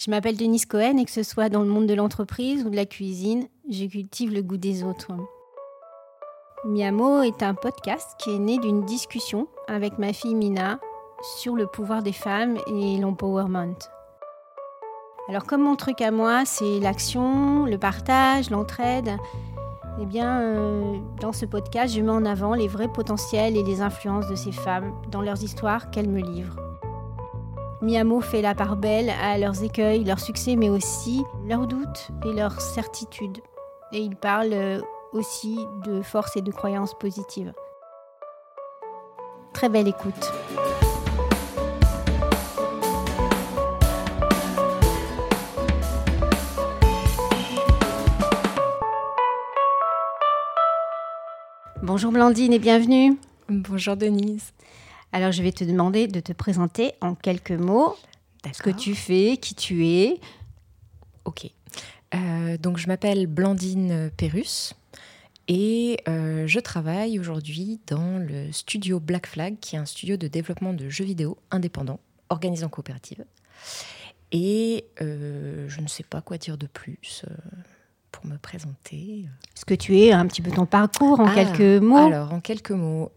Je m'appelle Denise Cohen et que ce soit dans le monde de l'entreprise ou de la cuisine, je cultive le goût des autres. Miamo est un podcast qui est né d'une discussion avec ma fille Mina sur le pouvoir des femmes et l'empowerment. Alors comme mon truc à moi, c'est l'action, le partage, l'entraide, eh bien, euh, dans ce podcast, je mets en avant les vrais potentiels et les influences de ces femmes dans leurs histoires qu'elles me livrent. Miamo fait la part belle à leurs écueils, leurs succès, mais aussi leurs doutes et leurs certitudes. Et il parle euh, aussi de force et de croyances positives. Très belle écoute. Bonjour Blandine et bienvenue. Bonjour Denise. Alors, je vais te demander de te présenter en quelques mots ce que tu fais, qui tu es. Ok. Euh, donc, je m'appelle Blandine Pérus et euh, je travaille aujourd'hui dans le studio Black Flag, qui est un studio de développement de jeux vidéo indépendant, organisé en coopérative. Et euh, je ne sais pas quoi dire de plus pour me présenter. Ce que tu es, un petit peu ton parcours en ah, quelques mots? Alors, en quelques mots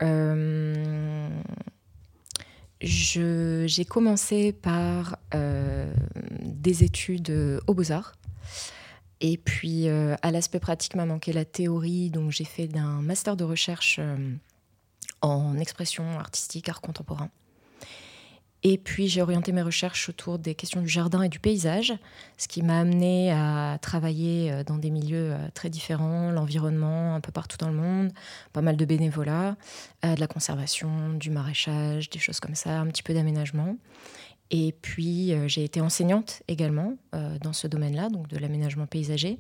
j'ai commencé par euh, des études euh, aux beaux-arts. Et puis, euh, à l'aspect pratique m'a manqué la théorie, donc j'ai fait un master de recherche en expression artistique, art contemporain. Et puis j'ai orienté mes recherches autour des questions du jardin et du paysage, ce qui m'a amené à travailler euh, dans des milieux euh, très différents, l'environnement un peu partout dans le monde, pas mal de bénévolat, euh, de la conservation, du maraîchage, des choses comme ça, un petit peu d'aménagement. Et puis j'ai été enseignante également dans ce domaine-là, donc de l'aménagement paysager,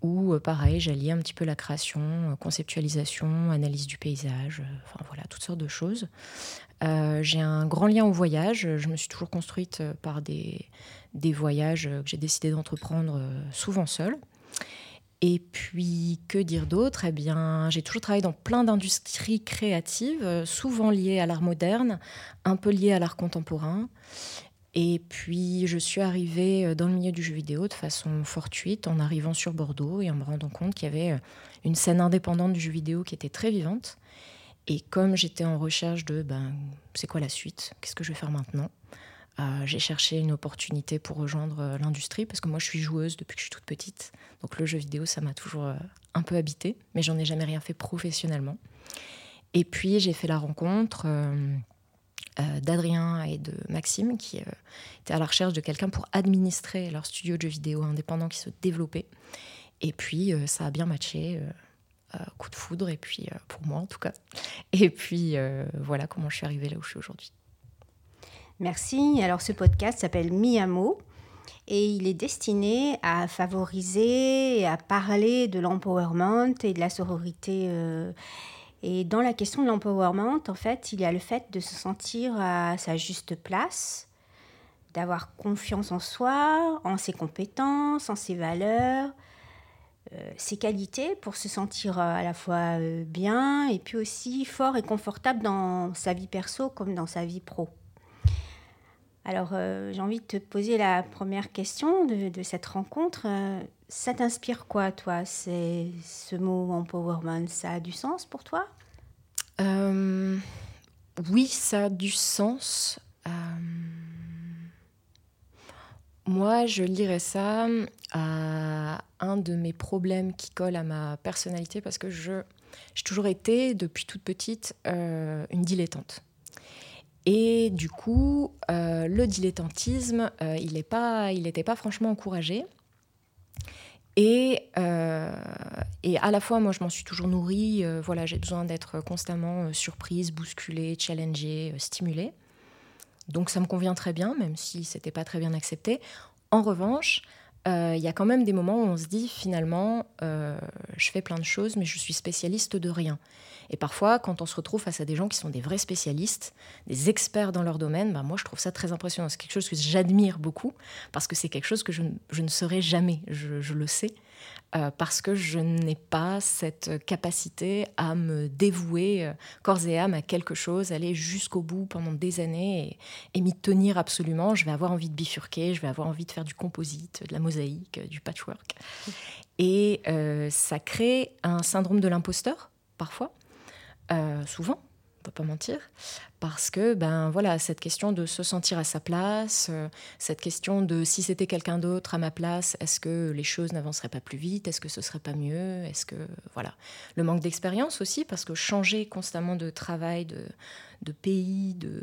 où pareil, j'alliais un petit peu la création, conceptualisation, analyse du paysage, enfin voilà, toutes sortes de choses. Euh, j'ai un grand lien au voyage. Je me suis toujours construite euh, par des, voyages que j'ai décidé d'entreprendre euh, souvent seule. Et puis, que dire d'autre? Eh bien, j'ai toujours travaillé dans plein d'industries créatives, souvent liées à l'art moderne, un peu liées à l'art contemporain. Et puis, je suis arrivée dans le milieu du jeu vidéo de façon fortuite en arrivant sur Bordeaux et en me rendant compte qu'il y avait une scène indépendante du jeu vidéo qui était très vivante et comme j'étais en recherche de ben, c'est quoi la suite, qu'est-ce que je vais faire maintenant, euh, j'ai cherché une opportunité pour rejoindre euh, l'industrie parce que moi je suis joueuse depuis que je suis toute petite. Donc le jeu vidéo, ça m'a toujours euh, un peu habité, mais j'en ai jamais rien fait professionnellement. Et puis j'ai fait la rencontre d'Adrien et de Maxime qui étaient à la recherche de quelqu'un pour administrer leur studio de jeux vidéo indépendant qui se développait. Et puis ça a bien matché. Euh, coup de foudre, et puis euh, pour moi en tout cas. Et puis euh, voilà comment je suis arrivée là où je suis aujourd'hui. Merci. Alors ce podcast s'appelle Miamo et il est destiné à favoriser et à parler de l'empowerment et de la sororité. Et dans la question de l'empowerment, en fait, il y a le fait de se sentir à sa juste place, d'avoir confiance en soi, en ses compétences, en ses valeurs, ses qualités pour se sentir euh, à la fois euh, bien et puis aussi fort et confortable dans sa vie perso comme dans sa vie pro. Alors j'ai envie de te poser la première question de, cette rencontre. ça t'inspire quoi toi? Ce mot empowerment, ça a du sens pour toi? Oui, ça a du sens. Moi, je lirais ça à un de mes problèmes qui colle à ma personnalité parce que je, j'ai toujours été, depuis toute petite, euh, une dilettante. Et du coup, euh, le dilettantisme, euh, il n'était pas, pas franchement encouragé. Et, et, à la fois, moi, je m'en suis toujours nourrie. voilà, j'ai besoin d'être constamment surprise, bousculée, challengée, stimulée. Donc ça me convient très bien, même si c'était pas très bien accepté. En revanche, il y a quand même des moments où on se dit finalement, euh, je fais plein de choses, mais je suis spécialiste de rien. Et parfois, quand on se retrouve face à des gens qui sont des vrais spécialistes, des experts dans leur domaine, bah moi je trouve ça très impressionnant. C'est quelque chose que j'admire beaucoup parce que c'est quelque chose que je, ne serai jamais, je, le sais. Euh, parce que je n'ai pas cette capacité à me dévouer euh, corps et âme à quelque chose, aller jusqu'au bout pendant des années et, m'y tenir absolument. Je vais avoir envie de bifurquer, je vais avoir envie de faire du composite, de la mosaïque, du patchwork. Et ça crée un syndrome de l'imposteur, parfois, souvent, pas mentir, parce que ben voilà cette question de se sentir à sa place, euh, cette question de si c'était quelqu'un d'autre à ma place, est-ce que les choses n'avanceraient pas plus vite, est-ce que ce serait pas mieux, est-ce que voilà le manque d'expérience aussi parce que changer constamment de travail, de, de pays, de,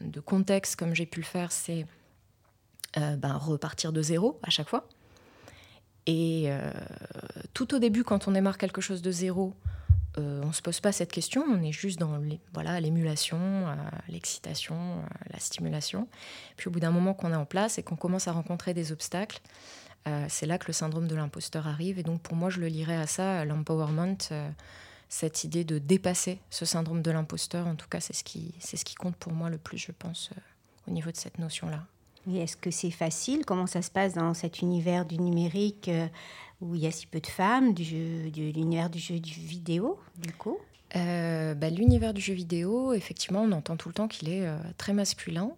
de, contexte comme j'ai pu le faire, c'est euh, ben, repartir de zéro à chaque fois. Et euh, tout au début, quand on démarre quelque chose de zéro, euh, on ne se pose pas cette question, on est juste dans voilà l'émulation, euh, l'excitation, euh, la stimulation. Puis au bout d'un moment qu'on est en place et qu'on commence à rencontrer des obstacles, c'est là que le syndrome de l'imposteur arrive. Et donc pour moi, je le lirais à ça, l'empowerment, cette idée de dépasser ce syndrome de l'imposteur. En tout cas, c'est ce c'est ce qui compte pour moi le plus, je pense, au niveau de cette notion-là. Est-ce que c'est facile? Comment ça se passe dans cet univers du numérique où il y a si peu de femmes, du de l'univers du jeu vidéo, du coup? Euh, bah, L'univers du jeu vidéo, effectivement, on entend tout le temps qu'il est euh, très masculin.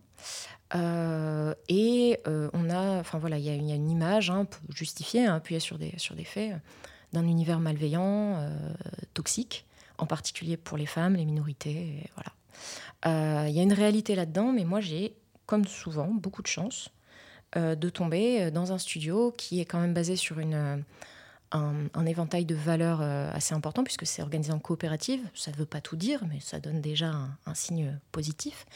Euh, et on a, enfin voilà, il y, a une image hein, justifiée, hein, appuyée sur des, sur des faits, d'un univers malveillant, toxique, en particulier pour les femmes, les minorités. voilà. Il y a une réalité là-dedans, mais moi j'ai, comme souvent, beaucoup de chance euh, de tomber euh, dans un studio qui est quand même basé sur une, euh, un, éventail de valeurs assez important, puisque c'est organisé en coopérative. Ça ne veut pas tout dire, mais ça donne déjà un, signe positif.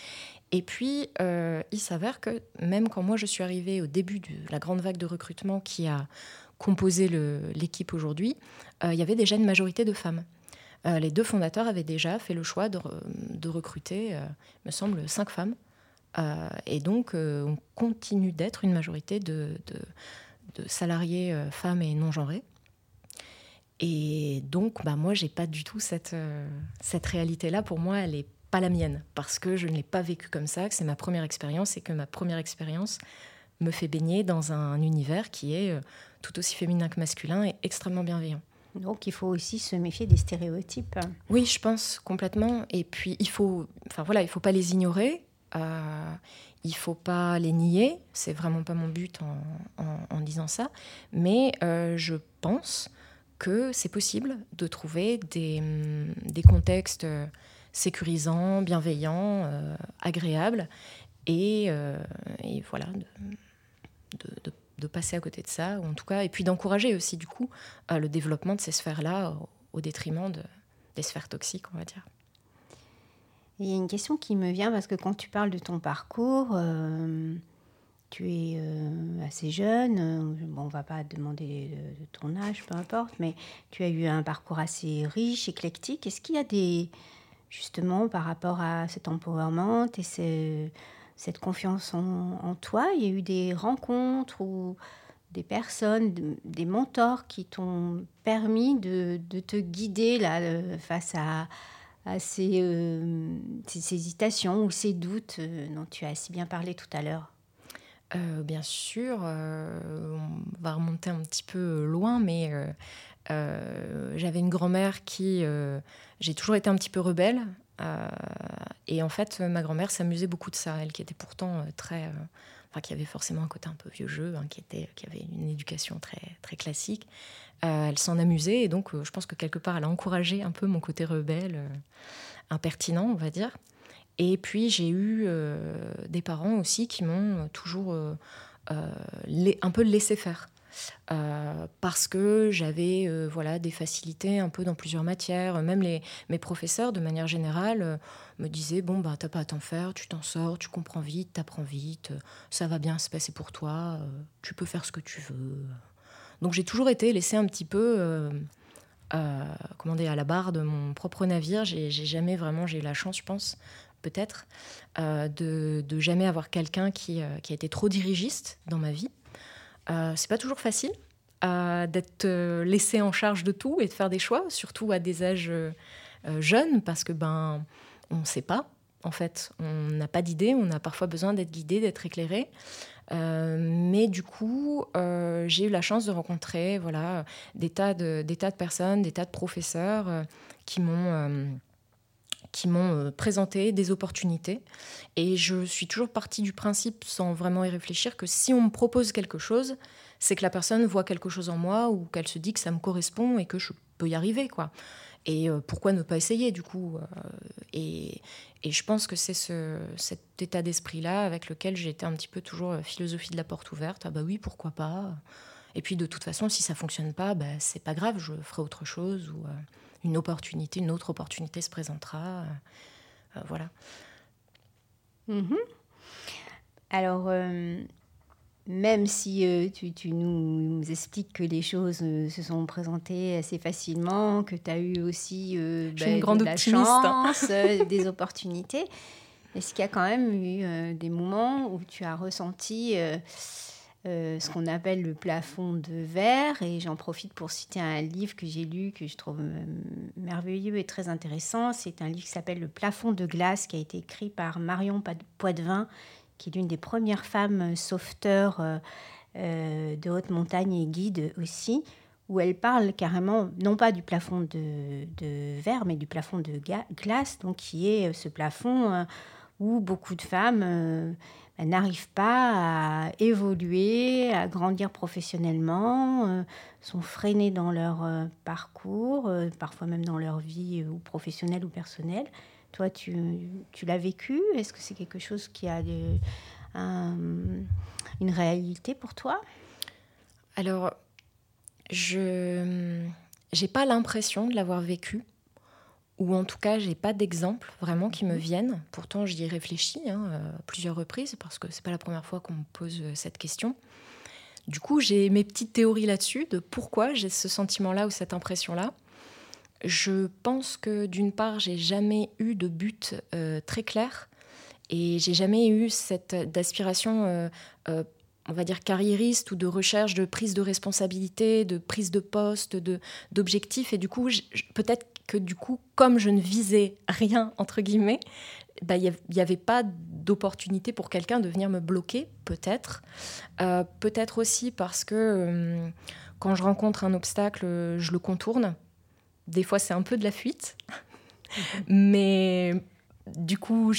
Et puis, il s'avère que même quand moi je suis arrivée au début de la grande vague de recrutement qui a composé l'équipe aujourd'hui, il y avait déjà une majorité de femmes. les deux fondateurs avaient déjà fait le choix de, de recruter, me semble, cinq femmes euh, et donc, euh, on continue d'être une majorité de, salariés euh, femmes et non genrés. Et donc, bah, moi, j'ai pas du tout cette, cette réalité-là. Pour moi, elle n'est pas la mienne, parce que je ne l'ai pas vécue comme ça, que c'est ma première expérience et que ma première expérience me fait baigner dans un univers qui est tout aussi féminin que masculin et extrêmement bienveillant. Donc il faut aussi se méfier des stéréotypes. Oui, je pense complètement. Et puis il faut, enfin voilà, il faut pas les ignorer. Euh, il faut pas les nier, c'est vraiment pas mon but en, disant ça, mais euh, je pense que c'est possible de trouver des, des contextes sécurisants, bienveillants, euh, agréables, et, voilà, de, passer à côté de ça, ou en tout cas, et puis d'encourager aussi du coup le développement de ces sphères-là au, au détriment de, des sphères toxiques, on va dire. Il y a une question qui me vient parce que quand tu parles de ton parcours, euh, tu es euh, assez jeune. Euh, bon, on va pas demander de, ton âge, peu importe, mais tu as eu un parcours assez riche, éclectique. Est-ce qu'il y a des, justement, par rapport à cet empowerment et cette confiance en, toi, il y a eu des rencontres ou des personnes, des mentors qui t'ont permis de, de, te guider là, face à à ces, euh, hésitations ou ces doutes euh, dont tu as si bien parlé tout à l'heure euh, Bien sûr, on va remonter un petit peu loin, mais j'avais une grand-mère qui... j'ai toujours été un petit peu rebelle. et en fait, ma grand-mère s'amusait beaucoup de ça, elle qui était pourtant très... Enfin, qui avait forcément un côté un peu vieux jeu, hein, qui, était, qui avait une éducation très, très classique. Euh, elle s'en amusait et donc euh, je pense que quelque part elle a encouragé un peu mon côté rebelle, euh, impertinent on va dire. Et puis j'ai eu des parents aussi qui m'ont toujours un peu laissé faire. Parce que j'avais voilà des facilités un peu dans plusieurs matières. Même les, mes professeurs, de manière générale, me disaient bon bah t'as pas à t'en faire, tu t'en sors, tu comprends vite, t'apprends vite, ça va bien se passer pour toi, tu peux faire ce que tu veux. Donc j'ai toujours été laissée un petit peu, euh, euh, à la barre de mon propre navire. J'ai jamais vraiment, j'ai eu la chance, je pense, peut-être, euh, de, de, jamais avoir quelqu'un qui, qui, a été trop dirigiste dans ma vie. C'est pas toujours facile d'être laissé en charge de tout et de faire des choix, surtout à des âges jeunes, parce que ben on ne sait pas. En fait, on n'a pas d'idée, on a parfois besoin d'être guidé, d'être éclairé. Euh, mais du coup, euh, j'ai eu la chance de rencontrer voilà, des, tas de, des tas de personnes, des tas de professeurs euh, qui m'ont qui m'ont présenté des opportunités. Et je suis toujours partie du principe, sans vraiment y réfléchir, que si on me propose quelque chose, c'est que la personne voit quelque chose en moi ou qu'elle se dit que ça me correspond et que je peux y arriver. quoi. Et pourquoi ne pas essayer du coup et, et je pense que c'est ce, cet état d'esprit-là avec lequel j'ai été un petit peu toujours euh, philosophie de la porte ouverte. Ah bah oui, pourquoi pas? Et puis de toute façon, si ça fonctionne pas, bah, c'est pas grave, je ferai autre chose ou euh, une opportunité, une autre opportunité se présentera. Euh, voilà. Mm-hmm. Alors, même si euh, tu, nous, expliques que les choses euh, se sont présentées assez facilement, que tu as eu aussi euh, bah, une grande de la chance, des opportunités, est-ce qu'il y a quand même eu des moments où tu as ressenti ce qu'on appelle le plafond de verre Et j'en profite pour citer un livre que j'ai lu, que je trouve merveilleux et très intéressant. C'est un livre qui s'appelle Le plafond de glace, qui a été écrit par Marion Poitvin qui est l'une des premières femmes sauveteurs euh, euh, de haute montagne et guide aussi, où elle parle carrément, non pas du plafond de, verre, mais du plafond de glace, donc qui est euh, ce plafond où beaucoup de femmes n'arrivent pas à évoluer, à grandir professionnellement, sont freinées dans leur parcours, parfois même dans leur vie ou professionnelle ou personnelle. Toi, tu, tu l'as vécu? Est-ce que c'est quelque chose qui a une réalité pour toi? Alors, je n'ai pas l'impression de l'avoir vécu, ou en tout cas, j'ai pas d'exemple vraiment qui me viennent. Pourtant, j'y ai réfléchi hein, à plusieurs reprises, parce que c'est pas la première fois qu'on me pose euh, cette question. Du coup, j'ai mes petites théories là-dessus de pourquoi j'ai ce sentiment-là ou cette impression-là. Je pense que d'une part, j'ai jamais eu de but euh, très clair et j'ai jamais eu cette d'aspiration, euh, euh, on va dire carriériste ou de recherche de prise de responsabilité, de prise de poste, de d'objectif. Et du coup, peut-être que du coup, comme je ne visais rien entre guillemets, bah, il n'y avait pas d'opportunité pour quelqu'un de venir me bloquer, peut-être. peut-être aussi parce que quand je rencontre un obstacle, je le contourne des fois, c'est un peu de la fuite. Mais du coup,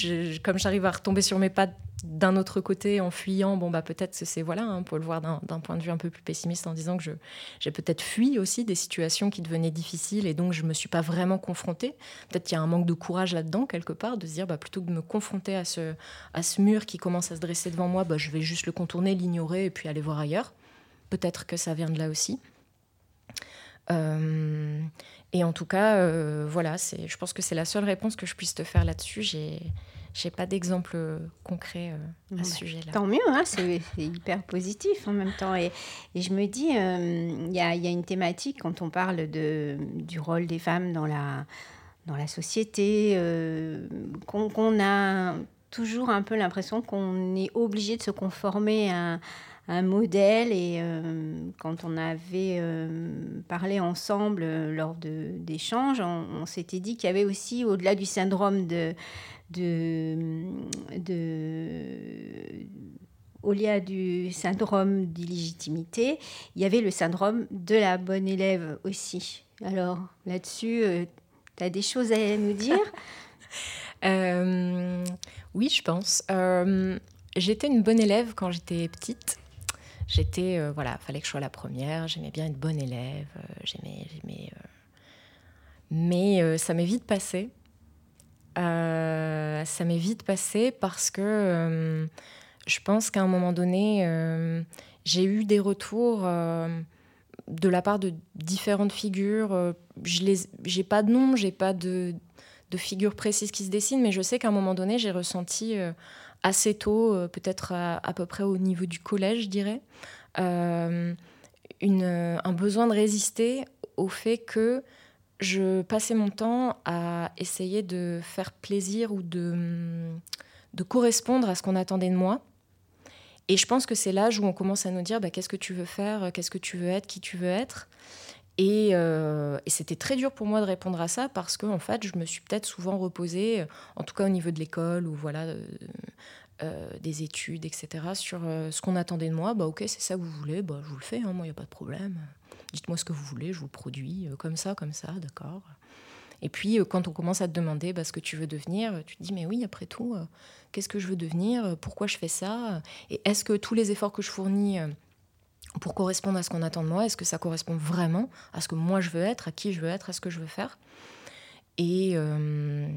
comme j'arrive à retomber sur mes pattes d'un autre côté en fuyant, bon bah peut-être c'est voilà, hein, pour le voir d'un point de vue un peu plus pessimiste en disant que j'ai peut-être fui aussi des situations qui devenaient difficiles et donc je me suis pas vraiment confrontée. Peut-être qu'il y a un manque de courage là-dedans quelque part de se dire bah plutôt que de me confronter à ce à ce mur qui commence à se dresser devant moi, bah je vais juste le contourner, l'ignorer et puis aller voir ailleurs. Peut-être que ça vient de là aussi. Euh, et en tout cas, euh, voilà, je pense que c'est la seule réponse que je puisse te faire là-dessus. J'ai j'ai pas d'exemple concret euh, à ce sujet-là. Tant mieux, hein, c'est hyper positif en même temps. Et, et je me dis, il y, a, y, a, une thématique quand on parle de, du rôle des femmes dans la, dans la société, qu'on a toujours un peu l'impression qu'on est obligé de se conformer à, un modèle. Et euh, quand on avait euh, parlé ensemble euh, lors d'échanges, on, s'était dit qu'il y avait aussi, au-delà du syndrome de, de, de au-delà du syndrome d'illégitimité, il y avait le syndrome de la bonne élève aussi. Alors là-dessus, tu as des choses à nous dire? Oui, je pense. j'étais une bonne élève quand j'étais petite j'étais, euh, voilà, fallait que je sois la première, j'aimais bien être bonne élève, euh, j'aimais, j'aimais. Euh, mais ça m'est vite passé. ça m'est vite passé parce que je pense qu'à un moment donné, j'ai eu des retours de la part de différentes figures. je n'ai j'ai pas de nom, j'ai pas de, de figure précise qui se dessine, mais je sais qu'à un moment donné, j'ai ressenti assez tôt, euh, peut-être à, peu près au niveau du collège, je dirais, euh, une, un besoin de résister au fait que je passais mon temps à essayer de faire plaisir ou de, de correspondre à ce qu'on attendait de moi. Et je pense que c'est l'âge où on commence à nous dire bah, qu'est-ce que tu veux faire, qu'est-ce que tu veux être, qui tu veux être. Euh, et, c'était très dur pour moi de répondre à ça parce que en fait, je me suis peut-être souvent reposée, en tout cas au niveau de l'école ou voilà, des études, etc., sur ce qu'on attendait de moi. Bah, ok, c'est ça que vous voulez, bah, je vous le fais, hein, moi, il n'y a pas de problème. Dites-moi ce que vous voulez, je vous produis, comme ça, comme ça, d'accord. Et puis, quand on commence à te demander bah, ce que tu veux devenir, tu te dis, mais oui, après tout, qu'est-ce que je veux devenir Pourquoi je fais ça? Et est-ce que tous les efforts que je fournis pour correspondre à ce qu'on attend de moi Est-ce que ça correspond vraiment à ce que moi je veux être, à qui je veux être, à ce que je veux faire? Et euh,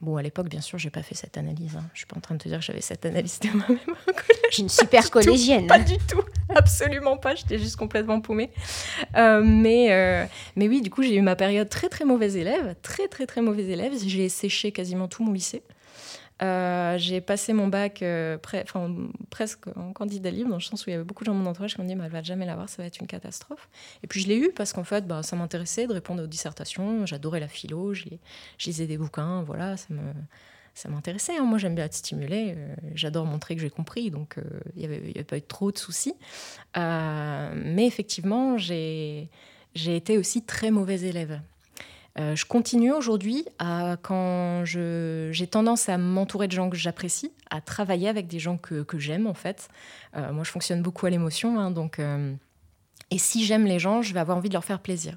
bon, à l'époque, bien sûr, j'ai pas fait cette analyse. Hein. Je suis pas en train de te dire que j'avais cette analyse de moi-même au collège. Une super collégienne. pas du tout, absolument pas. J'étais juste complètement paumée. Euh, mais, euh, mais oui, du coup, j'ai eu ma période très très mauvaise élève, très très très mauvaise élève. J'ai séché quasiment tout mon lycée. Euh, j'ai passé mon bac euh, presque en candidat libre, dans le sens où il y avait beaucoup de gens dans mon entourage qui m'ont dit bah, elle va jamais l'avoir, ça va être une catastrophe. Et puis je l'ai eu parce qu'en fait, bah, ça m'intéressait de répondre aux dissertations. J'adorais la philo, je, lisais des bouquins, voilà, ça m'intéressait. Hein. Moi, j'aime bien être stimulée. Euh, j'adore montrer que j'ai compris, donc il n'y avait, avait, pas eu trop de soucis. mais effectivement, j'ai été aussi très mauvaise élève. Euh, je continue aujourd'hui à, quand j'ai tendance à m'entourer de gens que j'apprécie, à travailler avec des gens que, j'aime en fait. Euh, moi, je fonctionne beaucoup à l'émotion, hein, donc. Euh, et si j'aime les gens, je vais avoir envie de leur faire plaisir.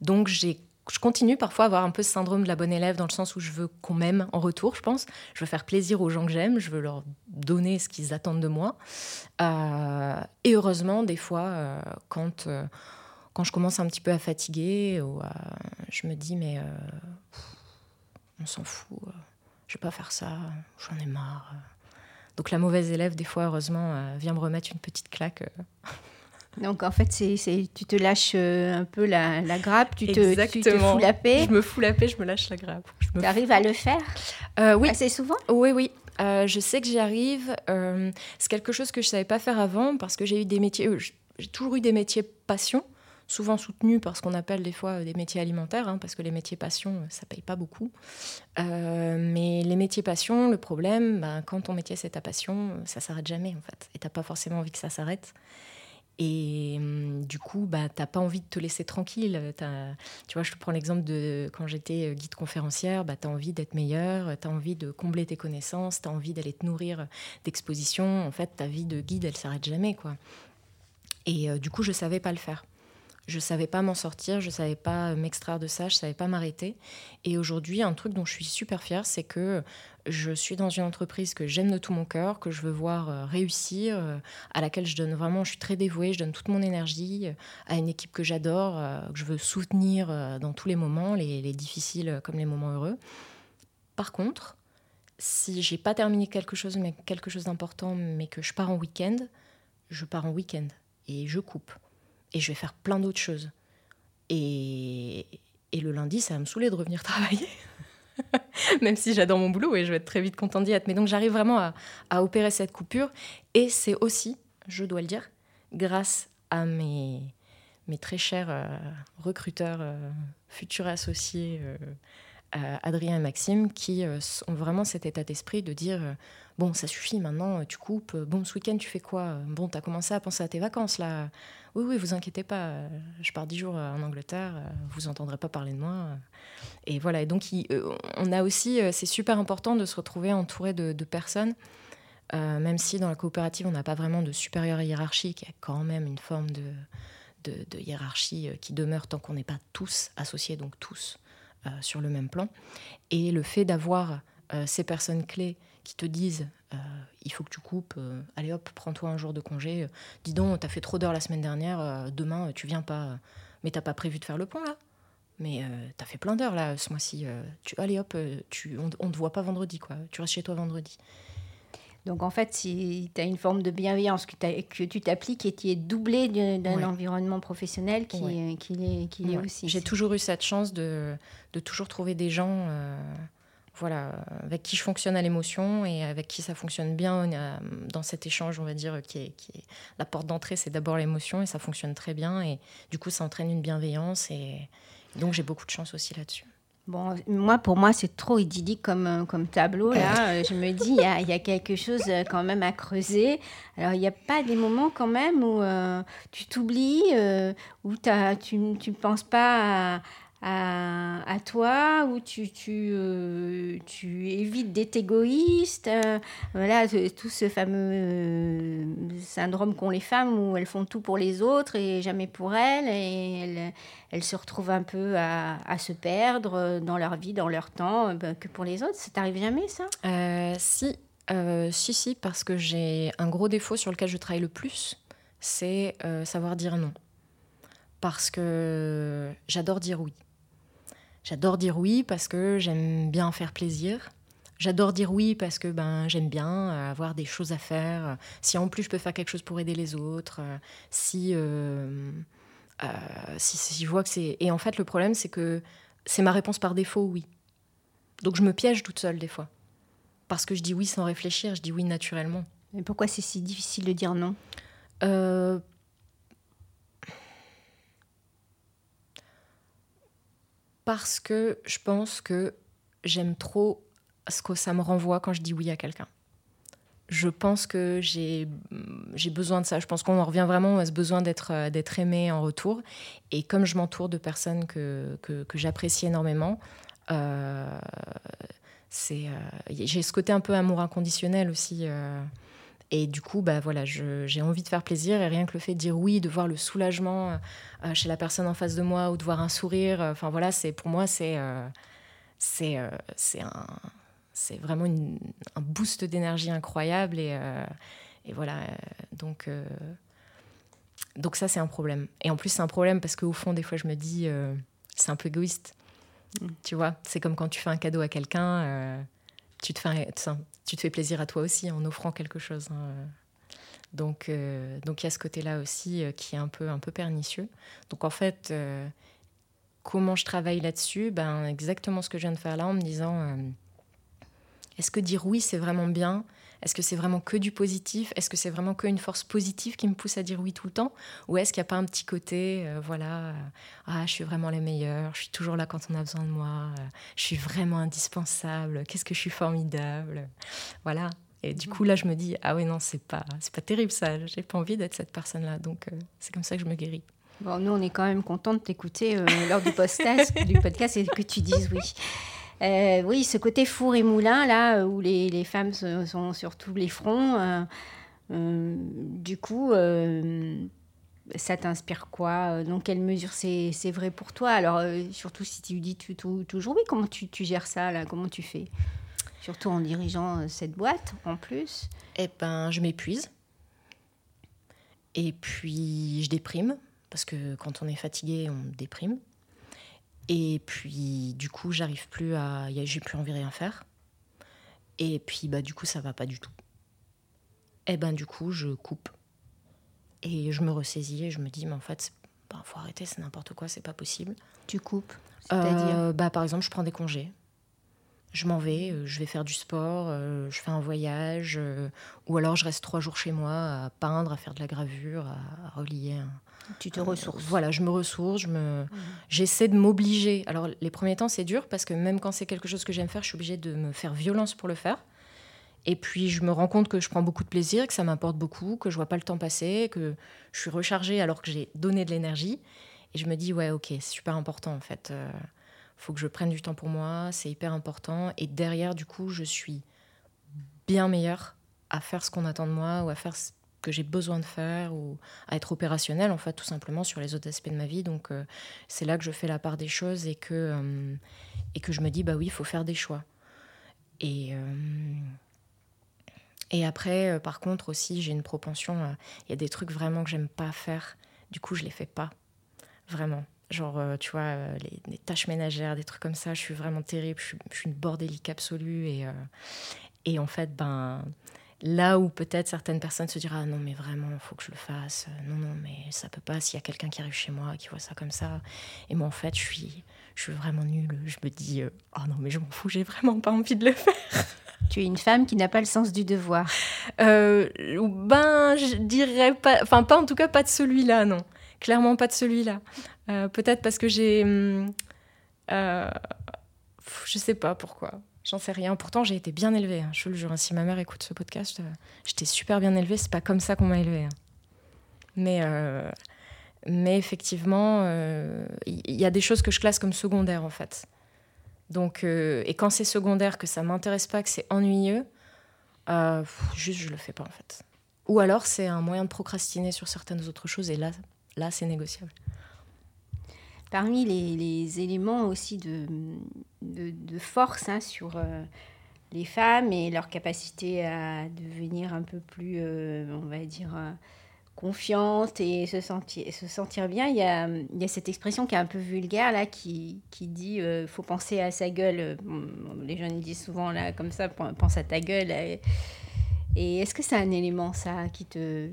Donc j'ai je continue parfois à avoir un peu ce syndrome de la bonne élève dans le sens où je veux qu'on m'aime en retour, je pense. Je veux faire plaisir aux gens que j'aime, je veux leur donner ce qu'ils attendent de moi. et heureusement, des fois, quand quand je commence un petit peu à fatiguer, ou je me dis, mais euh, on s'en fout, euh, je vais pas faire ça, j'en ai marre. Donc la mauvaise élève, des fois, heureusement, euh, vient me remettre une petite claque. Donc en fait, c'est, tu te lâches un peu la, grappe, tu te, tu te, fous la paix. Je me fous la paix, je me lâche la grappe. Tu arrives à le faire Oui. Assez souvent Oui, oui. je sais que j'y arrive. c'est quelque chose que je savais pas faire avant parce que j'ai eu des métiers. j'ai toujours eu des métiers passion souvent soutenus par ce qu'on appelle des fois des métiers alimentaires, hein, parce que les métiers passion, ça paye pas beaucoup. Euh, mais les métiers passion, le problème, bah, quand ton métier c'est ta passion, ça s'arrête jamais en fait. Et t'as pas forcément envie que ça s'arrête. Et hum, du coup, bah, tu n'as pas envie de te laisser tranquille. tu vois, je te prends l'exemple de quand j'étais guide conférencière, bah, tu as envie d'être meilleure, tu as envie de combler tes connaissances, tu as envie d'aller te nourrir d'expositions. En fait, ta vie de guide, elle s'arrête jamais. quoi. Et euh, du coup, je savais pas le faire. Je savais pas m'en sortir, je savais pas m'extraire de ça, je savais pas m'arrêter. Et aujourd'hui, un truc dont je suis super fière, c'est que je suis dans une entreprise que j'aime de tout mon cœur, que je veux voir euh, réussir, euh, à laquelle je donne vraiment, je suis très dévouée, je donne toute mon énergie euh, à une équipe que j'adore, que je veux soutenir dans tous les moments, les, les difficiles comme les moments heureux. Par contre, si j'ai pas terminé quelque chose, quelque chose d'important, mais que je pars en week-end, je pars en week-end et je coupe et je vais faire plein d'autres choses. Et, le lundi, ça va me saouler de revenir travailler. Même si j'adore mon boulot et je vais être très vite contente d'y être. Mais donc j'arrive vraiment à, à, opérer cette coupure. Et c'est aussi, je dois le dire, grâce à mes, mes très chers euh, recruteurs, euh, futurs associés, euh, Adrien et Maxime, qui ont vraiment cet état d'esprit de dire bon, ça suffit maintenant, tu coupes. Bon, ce week-end, tu fais quoi Bon, tu as commencé à penser à tes vacances là. Oui, oui, vous inquiétez pas, je pars dix jours en Angleterre, vous entendrez pas parler de moi. Et voilà, et donc on a aussi, c'est super important de se retrouver entouré de, personnes, même si dans la coopérative, on n'a pas vraiment de supérieure hiérarchique, il y a quand même une forme de, hiérarchie qui demeure tant qu'on n'est pas tous associés, donc tous euh, sur le même plan. Et le fait d'avoir euh, ces personnes clés qui te disent euh, il faut que tu coupes, allez hop, prends-toi un jour de congé, dis donc, t'as fait trop d'heures la semaine dernière, demain tu viens pas, mais t'as pas prévu de faire le pont là mais t'as fait plein d'heures là ce mois-ci. tu, allez hop, tu, on, on te voit pas vendredi quoi. Tu restes chez toi vendredi. Donc en fait, si tu as une forme de bienveillance que, que tu t'appliques et qui est doublée d'un environnement professionnel qui, est, qui est, aussi. J'ai toujours eu cette chance de, de toujours trouver des gens euh, voilà, avec qui je fonctionne à l'émotion et avec qui ça fonctionne bien euh, dans cet échange, on va dire, qui est, qui est la porte d'entrée, c'est d'abord l'émotion et ça fonctionne très bien. Et du coup, ça entraîne une bienveillance et donc j'ai beaucoup de chance aussi là-dessus. Bon, moi, pour moi, c'est trop idyllique comme, euh, comme tableau. Là, euh, je me dis, il y a, y a, quelque chose euh, quand même à creuser. Alors, il n'y a pas des moments quand même où tu t'oublies, où tu ne penses pas à, toi où tu, tu, euh, tu évites d'être égoïste. Euh, voilà, tout ce fameux euh, syndrome qu'ont les femmes où elles font tout pour les autres et jamais pour elles. Et elles, elles se retrouvent un peu à, à, se perdre dans leur vie, dans leur temps, ben, que pour les autres. Ça t'arrive jamais, ça? Si, si, si, parce que j'ai un gros défaut sur lequel je travaille le plus, c'est savoir dire non. Parce que j'adore dire oui. J'adore dire oui parce que j'aime bien faire plaisir. J'adore dire oui parce que ben, j'aime bien euh, avoir des choses à faire. Si en plus je peux faire quelque chose pour aider les autres, euh, si, euh, si, si, je vois que c'est... Et en fait, le problème, c'est que c'est ma réponse par défaut, oui. Donc je me piège toute seule des fois. Parce que je dis oui sans réfléchir, je dis oui naturellement. Mais pourquoi c'est si difficile de dire non? Parce que je pense que j'aime trop ce que ça me renvoie quand je dis oui à quelqu'un. Je pense que j'ai besoin de ça. Je pense qu'on en revient vraiment à ce besoin d'être euh, aimé en retour. Et comme je m'entoure de personnes que, que, j'apprécie énormément, euh, euh, j'ai ce côté un peu amour inconditionnel aussi. Et du coup, bah, voilà, j'ai envie de faire plaisir et rien que le fait de dire oui, de voir le soulagement euh, chez la personne en face de moi ou de voir un sourire, euh, enfin voilà, c'est pour moi, c'est euh, c'est c'est un c'est vraiment un boost d'énergie incroyable et, et voilà donc donc ça c'est un problème et en plus c'est un problème parce qu'au fond des fois je me dis c'est un peu égoïste mm. tu vois c'est comme quand tu fais un cadeau à quelqu'un tu te fais plaisir à toi aussi en offrant quelque chose. Hein. Donc, euh, donc il y a ce côté-là aussi euh, qui est un peu, un peu pernicieux. Donc en fait, euh, comment je travaille là-dessus? Ben, Exactement ce que je viens de faire là en me disant, est-ce que dire oui, c'est vraiment bien? Est-ce que c'est vraiment que du positif? Est-ce que c'est vraiment qu'une force positive qui me pousse à dire oui tout le temps? Ou est-ce qu'il n'y a pas un petit côté, euh, voilà, euh, ah, je suis vraiment la meilleure, je suis toujours là quand on a besoin de moi, euh, je suis vraiment indispensable, qu'est-ce que je suis formidable? Voilà. Et du coup, là, je me dis, ah oui, non, c'est pas, c'est pas terrible ça, j'ai pas envie d'être cette personne-là. Donc, c'est comme ça que je me guéris. Bon, nous, on est quand même content de t'écouter lors du podcast, du podcast et que tu dises oui. Euh, oui, ce côté four et moulin, là, où les, femmes sont sur tous les fronts, euh, euh, du coup, ça t'inspire quoi? Dans quelle mesure c'est vrai pour toi? Alors, surtout si tu dis toujours oui, comment tu, tu, gères ça, là? Comment tu fais? Surtout en dirigeant cette boîte, en plus. Eh ben, je m'épuise. Et puis, je déprime, parce que quand on est fatigué, on déprime. Et puis, du coup, j'arrive plus à. J'ai plus envie de rien faire. Et puis, bah, du coup, ça va pas du tout. Et ben, du coup, je coupe. Et je me ressaisis et je me dis, mais en fait, bah, faut arrêter, c'est n'importe quoi, c'est pas possible. Tu coupes C'est-à-dire euh, bah, Par exemple, je prends des congés. Je m'en vais, euh, je vais faire du sport, euh, je fais un voyage, ou alors je reste trois jours chez moi à peindre, à faire de la gravure, à, relier un, tu te ressources. voilà, je me ressource, je me, mhm. j'essaie de m'obliger. Alors les premiers temps c'est dur parce que même quand c'est quelque chose que j'aime faire, je suis obligée de me faire violence pour le faire. Et puis je me rends compte que je prends beaucoup de plaisir, que ça m'apporte beaucoup, que je vois pas le temps passer, que je suis rechargée alors que j'ai donné de l'énergie. Et je me dis ouais ok, c'est super important en fait. Faut que je prenne du temps pour moi, c'est hyper important. Et derrière du coup, je suis bien meilleure à faire ce qu'on attend de moi ou à faire que j'ai besoin de faire ou à être opérationnel en fait tout simplement sur les autres aspects de ma vie. Donc euh, c'est là que je fais la part des choses et que euh, et que je me dis bah oui il faut faire des choix. Et euh, et après par contre aussi j'ai une propension il y a des trucs vraiment que j'aime pas faire. Du coup je les fais pas. Vraiment genre tu vois les, tâches ménagères des trucs comme ça je suis vraiment terrible je suis, je suis une bordélique absolue et et en fait ben Là où peut-être certaines personnes se diront ah non mais vraiment il faut que je le fasse non non mais ça peut pas s'il y a quelqu'un qui arrive chez moi qui voit ça comme ça. Et moi en fait je suis je suis vraiment nulle. Je me dis euh, oh non mais je m'en fous j'ai vraiment pas envie de le faire. Tu es une femme qui n'a pas le sens du devoir. Euh, ben je dirais pas enfin pas en tout cas pas de celui-là non. Clairement pas de celui-là euh, peut-être parce que j'ai hum, je sais pas pourquoi J'en sais rien. Pourtant, j'ai été bien élevée. Hein. Je le jure. Si ma mère écoute ce podcast, euh, j'étais super bien élevée. C'est pas comme ça qu'on m'a élevée. Hein. Mais, euh, Mais effectivement, il y, a des choses que je classe comme secondaires en fait. Donc, et quand c'est secondaire, que ça m'intéresse pas, que c'est ennuyeux, juste je le fais pas en fait. Ou alors c'est un moyen de procrastiner sur certaines autres choses et là, là c'est négociable. Parmi les, éléments aussi de, de, force hein, sur euh, les femmes et leur capacité à devenir un peu plus, euh, on va dire, euh, confiante et se sentir, se sentir bien, il y, a, il y, a, cette expression qui est un peu vulgaire là, qui, qui dit faut penser à sa gueule. les jeunes disent souvent là comme ça, pense à ta gueule. Et est-ce que c'est un élément, ça, qui te,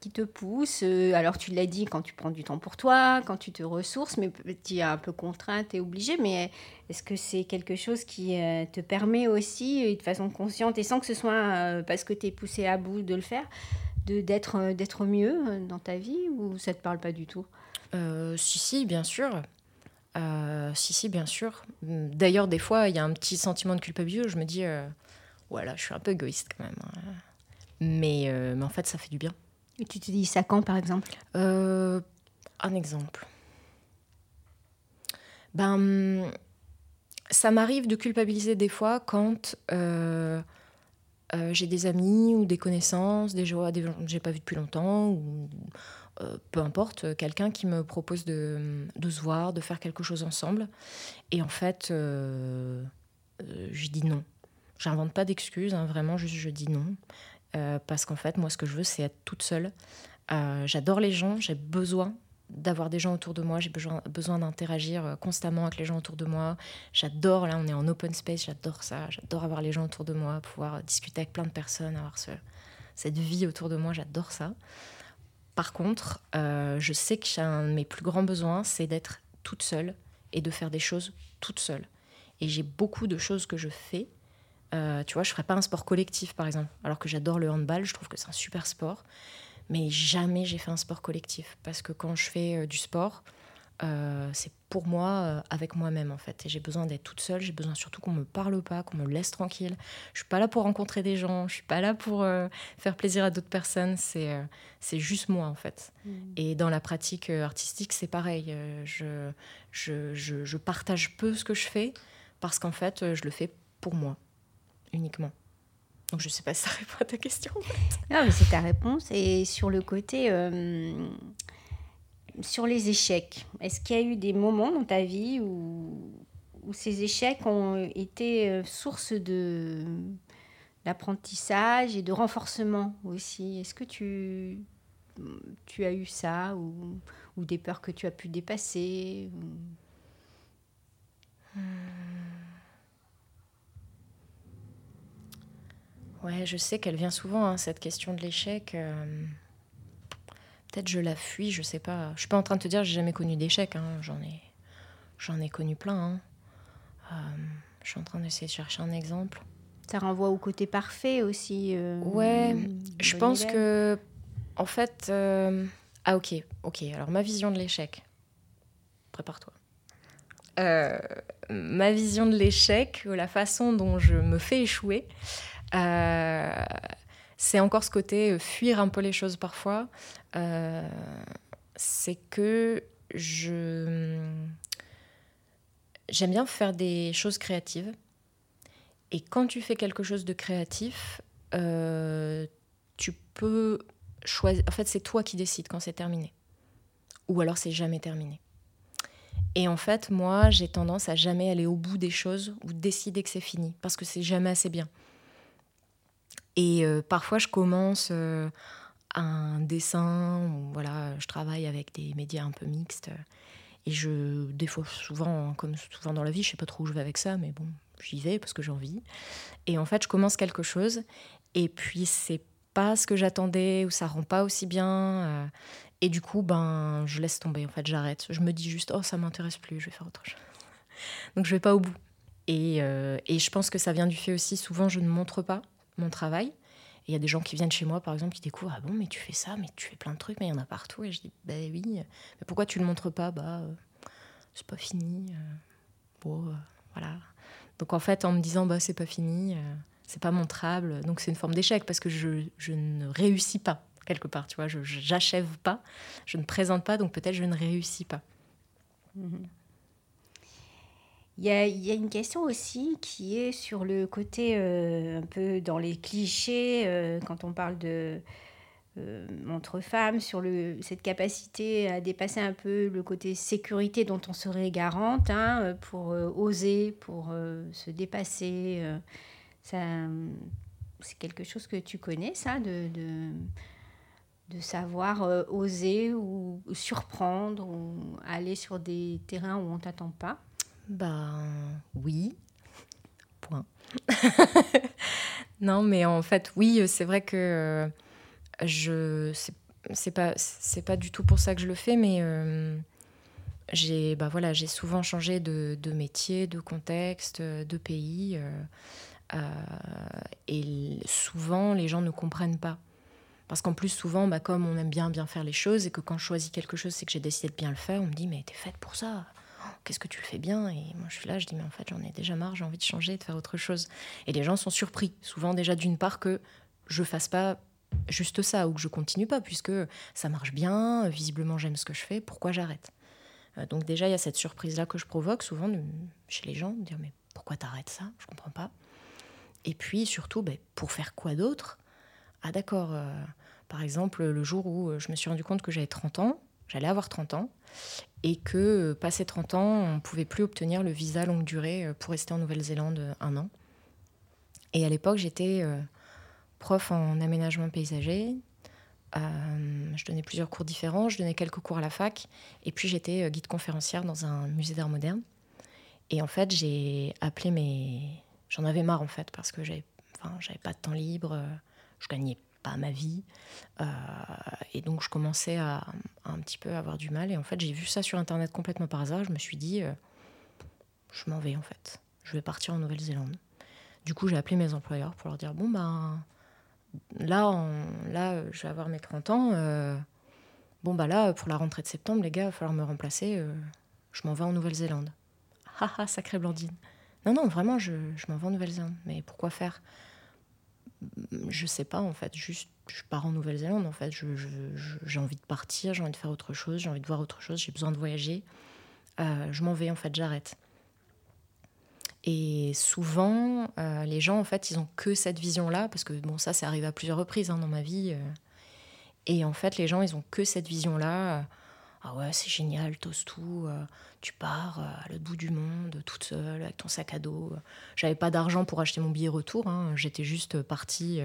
qui te pousse euh, Alors, tu l'as dit, quand tu prends du temps pour toi, quand tu te ressources, mais tu es un peu contrainte et obligée, mais est-ce que c'est quelque chose qui euh, te permet aussi, de façon consciente, et sans que ce soit euh, parce que tu es poussé à bout de le faire, d'être d'être mieux dans ta vie, ou ça te parle pas du tout? Si, si, bien sûr. si, si, bien sûr. D'ailleurs, des fois, il y a un petit sentiment de culpabilité je me dis voilà, je suis un peu égoïste quand même. Hein. Mais, euh, mais en fait, ça fait du bien. Et tu te dis ça quand, par exemple? Euh, Un exemple. Ben, ça m'arrive de culpabiliser des fois quand euh, j'ai des amis ou des connaissances, des gens, des gens que j'ai pas vu depuis longtemps, ou peu importe, quelqu'un qui me propose de, de, se voir, de faire quelque chose ensemble. Et en fait, je dis non. J'invente pas d'excuses, hein, vraiment, juste je dis non. Euh, parce qu'en fait, moi, ce que je veux, c'est être toute seule. Euh, j'adore les gens, j'ai besoin d'avoir des gens autour de moi, j'ai besoin, besoin d'interagir euh, constamment avec les gens autour de moi. J'adore, là, on est en open space, j'adore ça, j'adore avoir les gens autour de moi, pouvoir discuter avec plein de personnes, avoir ce, cette vie autour de moi, j'adore ça. Par contre, je sais que un de mes plus grands besoins, c'est d'être toute seule et de faire des choses toute seule. Et j'ai beaucoup de choses que je fais euh, tu vois, je ferais pas un sport collectif, par exemple. Alors que j'adore le handball, je trouve que c'est un super sport. Mais jamais j'ai fait un sport collectif. Parce que quand je fais euh, du sport, euh, c'est pour moi, avec moi-même, en fait. Et j'ai besoin d'être toute seule. J'ai besoin surtout qu'on me parle pas, qu'on me laisse tranquille. Je suis pas là pour rencontrer des gens. Je suis pas là pour faire plaisir à d'autres personnes. C'est c'est juste moi, en fait. Mmh. Et dans la pratique artistique, c'est pareil. je, je, je, je partage peu ce que je fais parce qu'en fait, je le fais pour moi uniquement. Donc je ne sais pas si ça répond à ta question. Non, mais c'est ta réponse. Et sur le côté, euh, sur les échecs, est-ce qu'il y a eu des moments dans ta vie où, où ces échecs ont été euh, source de d'apprentissage et de renforcement aussi? Est-ce que tu, tu as eu ça ou, ou, des peurs que tu as pu dépasser hmm. Ouais, je sais qu'elle vient souvent, hein, cette question de l'échec. Euh, peut-être je la fuis, je sais pas. Je suis pas en train de te dire que j'ai jamais connu d'échec. Hein. J'en ai, j'en ai connu plein. Hein. Euh, je suis en train d'essayer de chercher un exemple. Ça renvoie au côté parfait aussi. Euh, ouais, je pense que, en fait, ah ok, ok. Alors ma vision de l'échec. Prépare-toi. ma vision de l'échec, la façon dont je me fais échouer, c'est encore ce côté euh, fuir un peu les choses parfois. Euh, c'est que je j'aime bien faire des choses créatives. Et quand tu fais quelque chose de créatif, tu peux choisir. En fait, c'est toi qui décides quand c'est terminé. Ou alors c'est jamais terminé. Et en fait, moi, j'ai tendance à jamais aller au bout des choses ou décider que c'est fini, parce que c'est jamais assez bien. Et euh, parfois, je commence euh, un dessin, voilà, je travaille avec des médias un peu mixtes. Et je, des fois, souvent, comme souvent dans la vie, je sais pas trop où je vais avec ça, mais bon, j'y vais parce que j'ai envie. Et en fait, je commence quelque chose, et puis c'est pas ce que j'attendais, ou ça rend pas aussi bien. Euh, et du coup, ben, je laisse tomber, en fait, j'arrête. Je me dis juste, oh, ça m'intéresse plus, je vais faire autre chose. Donc, je vais pas au bout. Et, et je pense que ça vient du fait aussi, souvent, je ne montre pas mon travail. Il y a des gens qui viennent chez moi, par exemple, qui découvrent Ah bon, mais tu fais ça, mais tu fais plein de trucs, mais il y en a partout. Et je dis Ben oui, mais pourquoi tu le montres pas? Bah, euh, c'est pas fini. Euh, bon, euh, voilà. Donc en fait, en me disant Bah, c'est pas fini, c'est pas montrable, donc c'est une forme d'échec parce que je, je, ne réussis pas quelque part, tu vois. Je j'achève pas, je ne présente pas, donc peut-être je ne réussis pas. Mhm. Il y, a, il y, a, une question aussi qui est sur le côté euh, un peu dans les clichés, euh, quand on parle de euh, entre femmes, sur le, cette capacité à dépasser un peu le côté sécurité dont on serait garante hein, pour oser, pour se dépasser. ça, c'est quelque chose que tu connais, ça, de, de, de savoir oser ou, ou surprendre ou aller sur des terrains où on t'attend pas? Ben oui. Point. non, mais en fait, oui, c'est vrai que euh, je c'est pas c'est pas du tout pour ça que je le fais, mais euh, j'ai bah voilà j'ai souvent changé de, métier, de contexte, de pays, euh, et souvent les gens ne comprennent pas. Parce qu'en plus, souvent, bah, comme on aime bien bien faire les choses et que quand je choisis quelque chose, c'est que j'ai décidé de bien le faire, on me dit Mais t'es faite pour ça qu'est-ce que tu le fais bien Et moi, je suis là, je dis, mais en fait, j'en ai déjà marre, j'ai envie de changer, de faire autre chose. Et les gens sont surpris, souvent déjà d'une part que je fasse pas juste ça ou que je continue pas, puisque ça marche bien, visiblement j'aime ce que je fais, pourquoi j'arrête? Euh, Donc déjà, il y a cette surprise-là que je provoque souvent chez les gens, de dire, mais pourquoi t'arrêtes ça? Je comprends pas. Et puis surtout, ben, pour faire quoi d'autre? Ah d'accord, euh, par exemple, le jour où je me suis rendu compte que j'avais 30 ans, j'allais avoir 30 ans, et que, euh, passé 30 ans, on ne pouvait plus obtenir le visa longue durée euh, pour rester en Nouvelle-Zélande euh, un an. Et à l'époque, j'étais prof en aménagement paysager. je donnais plusieurs cours différents, je donnais quelques cours à la fac, et puis j'étais guide conférencière dans un musée d'art moderne. Et en fait, j'ai appelé mes... J'en avais marre, en fait, parce que j'avais enfin, pas de temps libre, je gagnais pas ma vie. Et donc, je commençais à, un petit peu avoir du mal. Et en fait, j'ai vu ça sur Internet complètement par hasard. Je me suis dit, euh, je m'en vais en fait. Je vais partir en Nouvelle-Zélande. Du coup, j'ai appelé mes employeurs pour leur dire, bon, ben, là, là je vais avoir mes 30 ans. Euh, bon, bah là, pour la rentrée de septembre, les gars, il va falloir me remplacer. je m'en vais en Nouvelle-Zélande. Ah ah, sacrée Blandine. Non, non, vraiment, je, je m'en vais en Nouvelle-Zélande. Mais pourquoi faire? Je sais pas en fait, juste je pars en Nouvelle-Zélande en fait, j'ai envie de partir, j'ai envie de faire autre chose, j'ai envie de voir autre chose, j'ai besoin de voyager. Euh, je m'en vais en fait, j'arrête. Et souvent, euh, les gens en fait, ils ont que cette vision-là parce que bon, ça, c'est arrivé à plusieurs reprises hein, dans ma vie. Euh. et en fait, les gens, ils ont que cette vision-là ah ouais, c'est génial, t'oses tout, tu pars à l'autre bout du monde, toute seule, avec ton sac à dos. J'avais pas d'argent pour acheter mon billet retour, hein. j'étais juste partie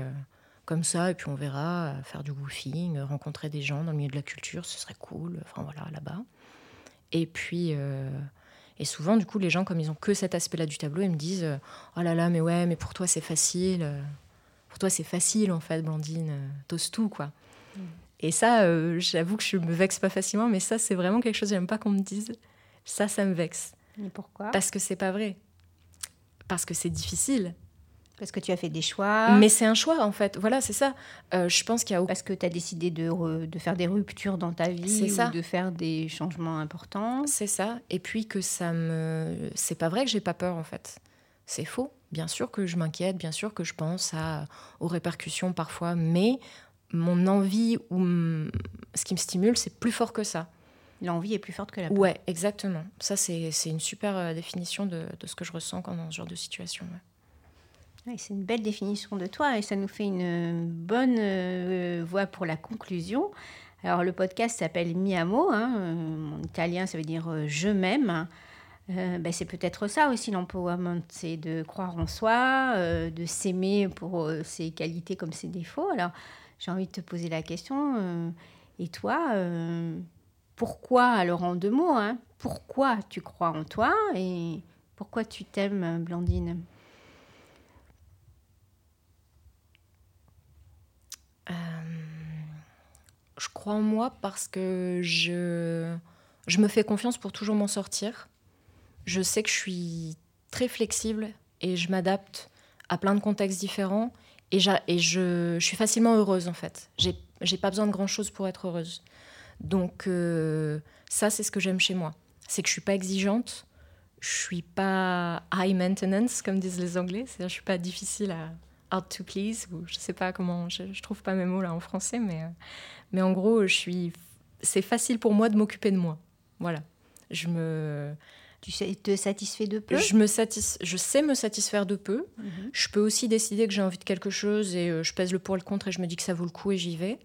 comme ça, et puis on verra, faire du woofing, rencontrer des gens dans le milieu de la culture, ce serait cool, enfin voilà, là-bas. Et puis, et souvent, du coup, les gens, comme ils ont que cet aspect-là du tableau, ils me disent Oh là là, mais ouais, mais pour toi, c'est facile. Pour toi, c'est facile, en fait, Blandine, t'oses tout, quoi. Mm. Et ça, euh, j'avoue que je me vexe pas facilement, mais ça, c'est vraiment quelque chose que j'aime pas qu'on me dise. Ça, ça me vexe. Mais pourquoi? Parce que c'est pas vrai. Parce que c'est difficile. Parce que tu as fait des choix. Mais c'est un choix, en fait. Voilà, c'est ça. Euh, je pense qu'il y a... Parce que tu as décidé de, de, faire des ruptures dans ta vie ou de faire des changements importants. C'est ça. Et puis que ça me... C'est pas vrai que j'ai pas peur, en fait. C'est faux. Bien sûr que je m'inquiète, bien sûr que je pense à, aux répercussions parfois, mais mon envie ou ce qui me stimule, c'est plus fort que ça. L'envie est plus forte que la peur. Ouais, exactement. Ça, c'est une super euh, définition de, de, ce que je ressens quand dans ce genre de situation. C'est une belle définition de toi et ça nous fait une bonne euh, voie pour la conclusion. Alors, le podcast s'appelle Mi Amo. Hein, euh, en italien, ça veut dire je m'aime. Ben, c'est peut-être ça aussi l'empowerment, c'est de croire en soi, de s'aimer pour ses qualités comme ses défauts. Alors, j'ai envie de te poser la question. Euh, et toi, euh, pourquoi, alors en deux mots, hein, pourquoi tu crois en toi et pourquoi tu t'aimes, Blandine? Je crois en moi parce que je, je me fais confiance pour toujours m'en sortir. Je sais que je suis très flexible et je m'adapte à plein de contextes différents et, je, suis facilement heureuse, en fait. J'ai, pas besoin de grand-chose pour être heureuse. Donc, euh, ça, c'est ce que j'aime chez moi. C'est que je suis pas exigeante, je suis pas high maintenance, comme disent les Anglais. C'est-à-dire, je suis pas difficile à, hard to please, ou je sais pas comment, je, je trouve pas mes mots là en français, mais, euh, mais en gros, je suis, c'est facile pour moi de m'occuper de moi. Voilà. Je me. Tu sais, te satisfais de peu? Je, me satis, je sais me satisfaire de peu. Mhm. Je peux aussi décider que j'ai envie de quelque chose et euh, je pèse le pour et le contre et je me dis que ça vaut le coup et j'y vais.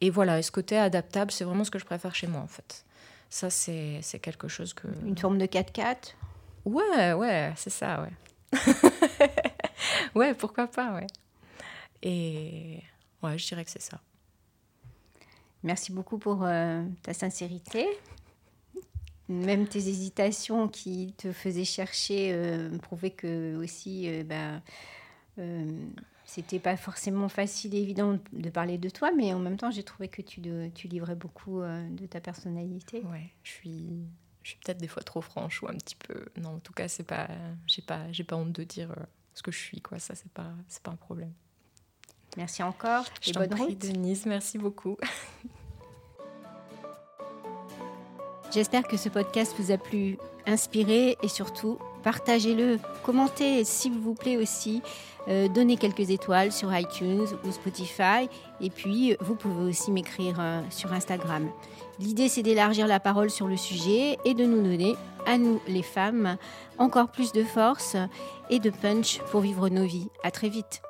Et voilà, et ce côté adaptable, c'est vraiment ce que je préfère chez moi en fait. Ça, c'est c'est quelque chose que. Une forme de 4x4 Ouais, ouais, c'est ça, ouais. ouais, pourquoi pas, ouais. Et ouais, je dirais que c'est ça. Merci beaucoup pour euh, ta sincérité. Même tes hésitations qui te faisaient chercher euh, prouvaient que aussi, euh, ben, euh, c'était pas forcément facile et évident de parler de toi, mais en même temps, j'ai trouvé que tu, de- tu livrais beaucoup euh, de ta personnalité. Ouais, je suis, je suis peut-être des fois trop franche ou un petit peu. Non, en tout cas, c'est pas, j'ai pas, j'ai pas honte de dire euh, ce que je suis, quoi. Ça, c'est pas, c'est pas un problème. Merci encore Je et bonne prie, route. Denise, merci beaucoup. J'espère que ce podcast vous a plu, inspiré et surtout partagez-le, commentez s'il vous plaît aussi, euh, donnez quelques étoiles sur iTunes ou Spotify et puis vous pouvez aussi m'écrire euh, sur Instagram. L'idée c'est d'élargir la parole sur le sujet et de nous donner, à nous les femmes, encore plus de force et de punch pour vivre nos vies. À très vite.